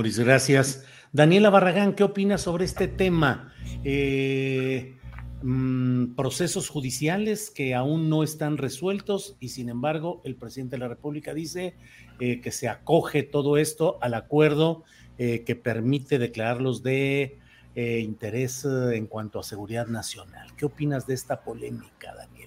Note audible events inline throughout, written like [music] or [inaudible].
Moris, gracias. Daniela Barragán, ¿qué opinas sobre este tema? Eh... Mm, procesos judiciales que aún no están resueltos y sin embargo el presidente de la República dice eh, que se acoge todo esto al acuerdo eh, que permite declararlos de interés en cuanto a seguridad nacional. ¿Qué opinas de esta polémica, Daniel?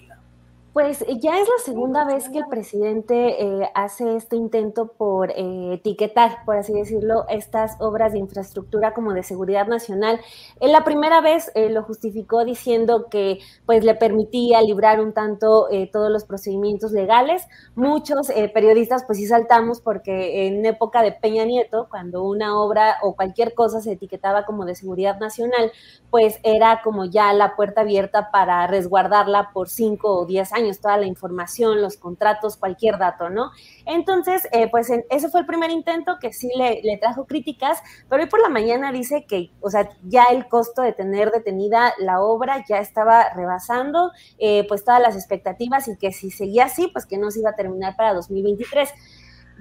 Pues eh, ya es la segunda vez que el presidente eh, hace este intento por eh, etiquetar, por así decirlo, estas obras de infraestructura como de seguridad nacional. En la primera vez lo justificó diciendo que pues le permitía librar un tanto todos los procedimientos legales. Muchos periodistas pues sí saltamos porque en época de Peña Nieto, cuando una obra o cualquier cosa se etiquetaba como de seguridad nacional, pues era como ya la puerta abierta para resguardarla por cinco o diez años toda la información, los contratos, cualquier dato, ¿no? Entonces, eh, pues ese fue el primer intento que sí le, trajo críticas, pero hoy por la mañana dice que, o sea, ya el costo de tener detenida la obra ya estaba rebasando, eh, pues todas las expectativas y que si seguía así, pues que no se iba a terminar para 2023.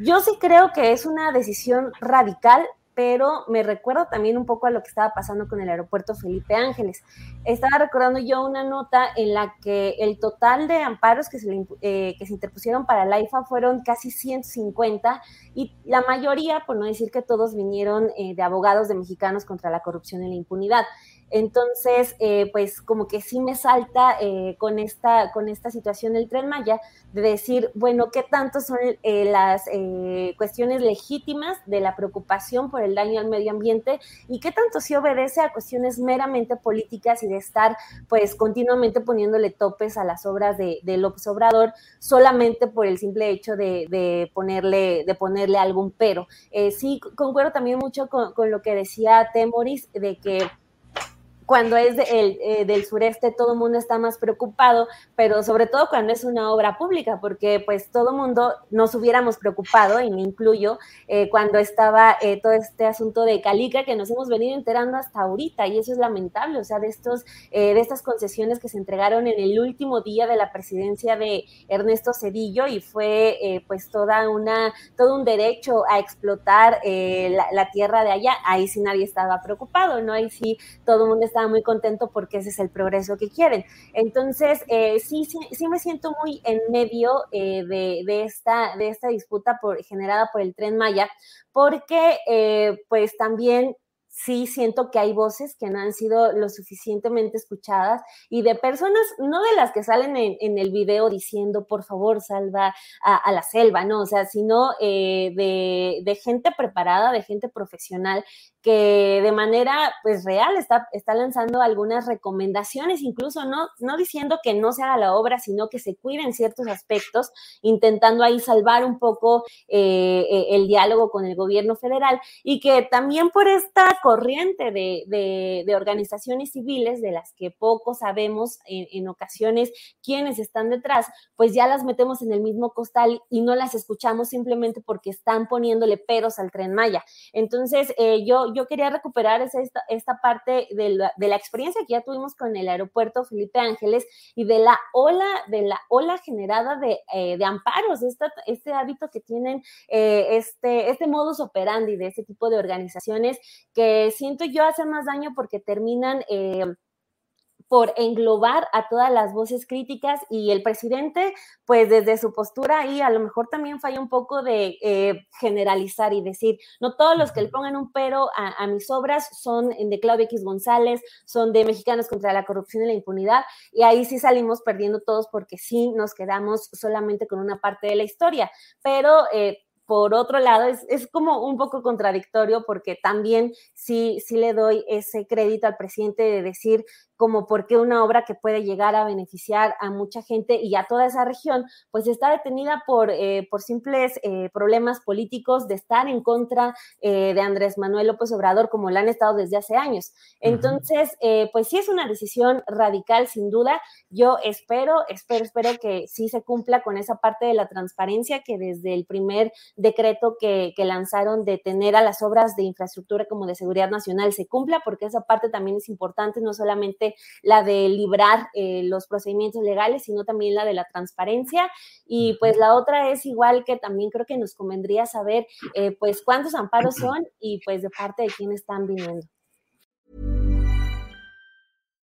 Yo sí creo que es una decisión radical pero me recuerdo también un poco a lo que estaba pasando con el aeropuerto Felipe Ángeles. Estaba recordando yo una nota en la que el total de amparos que se, eh, que se interpusieron para la IFA fueron casi 150 y la mayoría, por no decir que todos, vinieron eh, de abogados de mexicanos contra la corrupción y la impunidad. Entonces, eh, pues como que sí me salta eh, con, esta, con esta situación del tren Maya, de decir, bueno, ¿qué tanto son eh, las cuestiones legítimas de la preocupación por el daño al medio ambiente y qué tanto sí obedece a cuestiones meramente políticas y de estar pues continuamente poniéndole topes a las obras de, de López Obrador solamente por el simple hecho de, ponerle, de ponerle algún pero? sí, concuerdo también mucho con lo que decía Temoris de que cuando es eh, del sureste todo el mundo está más preocupado, pero sobre todo cuando es una obra pública, porque pues todo el mundo nos hubiéramos preocupado, y me incluyo, eh, cuando estaba eh, todo este asunto de Calica que nos hemos venido enterando hasta ahorita, y eso es lamentable, o sea, de, estos, de estas concesiones que se entregaron en el último día de la presidencia de Ernesto Cedillo, y fue pues toda una, todo un derecho a explotar la, la, tierra de allá, ahí sí nadie estaba preocupado, ¿no? Ahí sí todo el mundo estaba muy contento porque ese es el progreso que quieren. Entonces, eh, sí, sí, sí me siento muy en medio eh, de, esta, de esta disputa por, generada por el tren Maya, porque eh, pues también sí siento que hay voces que no han sido lo suficientemente escuchadas y de personas, no de las que salen en, el video diciendo, por favor, salva a, la selva, no, o sea, sino de, de, gente preparada, de gente profesional que de manera pues real está, está lanzando algunas recomendaciones, incluso no, no diciendo que no se haga la obra, sino que se cuiden ciertos aspectos, intentando ahí salvar un poco eh, eh, el diálogo con el gobierno federal y que también por esta corriente de, de, organizaciones civiles de las que poco sabemos en, en ocasiones quiénes están detrás, pues ya las metemos en el mismo costal y no las escuchamos simplemente porque están poniéndole peros al tren Maya. Entonces, eh, yo, yo quería recuperar esta, esta parte de la, experiencia que ya tuvimos con el aeropuerto Felipe Ángeles y de la ola, de la ola generada de, eh, de amparos, esta, este hábito que tienen, eh, este, este modus operandi de este tipo de organizaciones que siento yo hace más daño porque terminan... Eh, por englobar a todas las voces críticas y el presidente, pues desde su postura ahí a lo mejor también falla un poco de eh, generalizar y decir, no todos los que le pongan un pero a, mis obras son de Claudia X González, son de Mexicanos contra la Corrupción y la Impunidad, y ahí sí salimos perdiendo todos porque sí nos quedamos solamente con una parte de la historia, pero... Eh, por otro lado, es, es, como un poco contradictorio porque también sí, sí le doy ese crédito al presidente de decir como porque una obra que puede llegar a beneficiar a mucha gente y a toda esa región, pues está detenida por, eh, por simples eh, problemas políticos de estar en contra eh, de Andrés Manuel López Obrador, como lo han estado desde hace años. Entonces, pues sí es una decisión radical, sin duda. Yo espero, espero, espero que sí se cumpla con esa parte de la transparencia que desde el primer decreto que, que lanzaron de tener a las obras de infraestructura como de seguridad nacional se cumpla, porque esa parte también es importante, no solamente la de librar eh, los procedimientos legales, sino también la de la transparencia. Y pues la otra es igual que también creo que nos convendría saber eh, pues cuántos amparos [clears throat] son y pues de parte de quién están viniendo.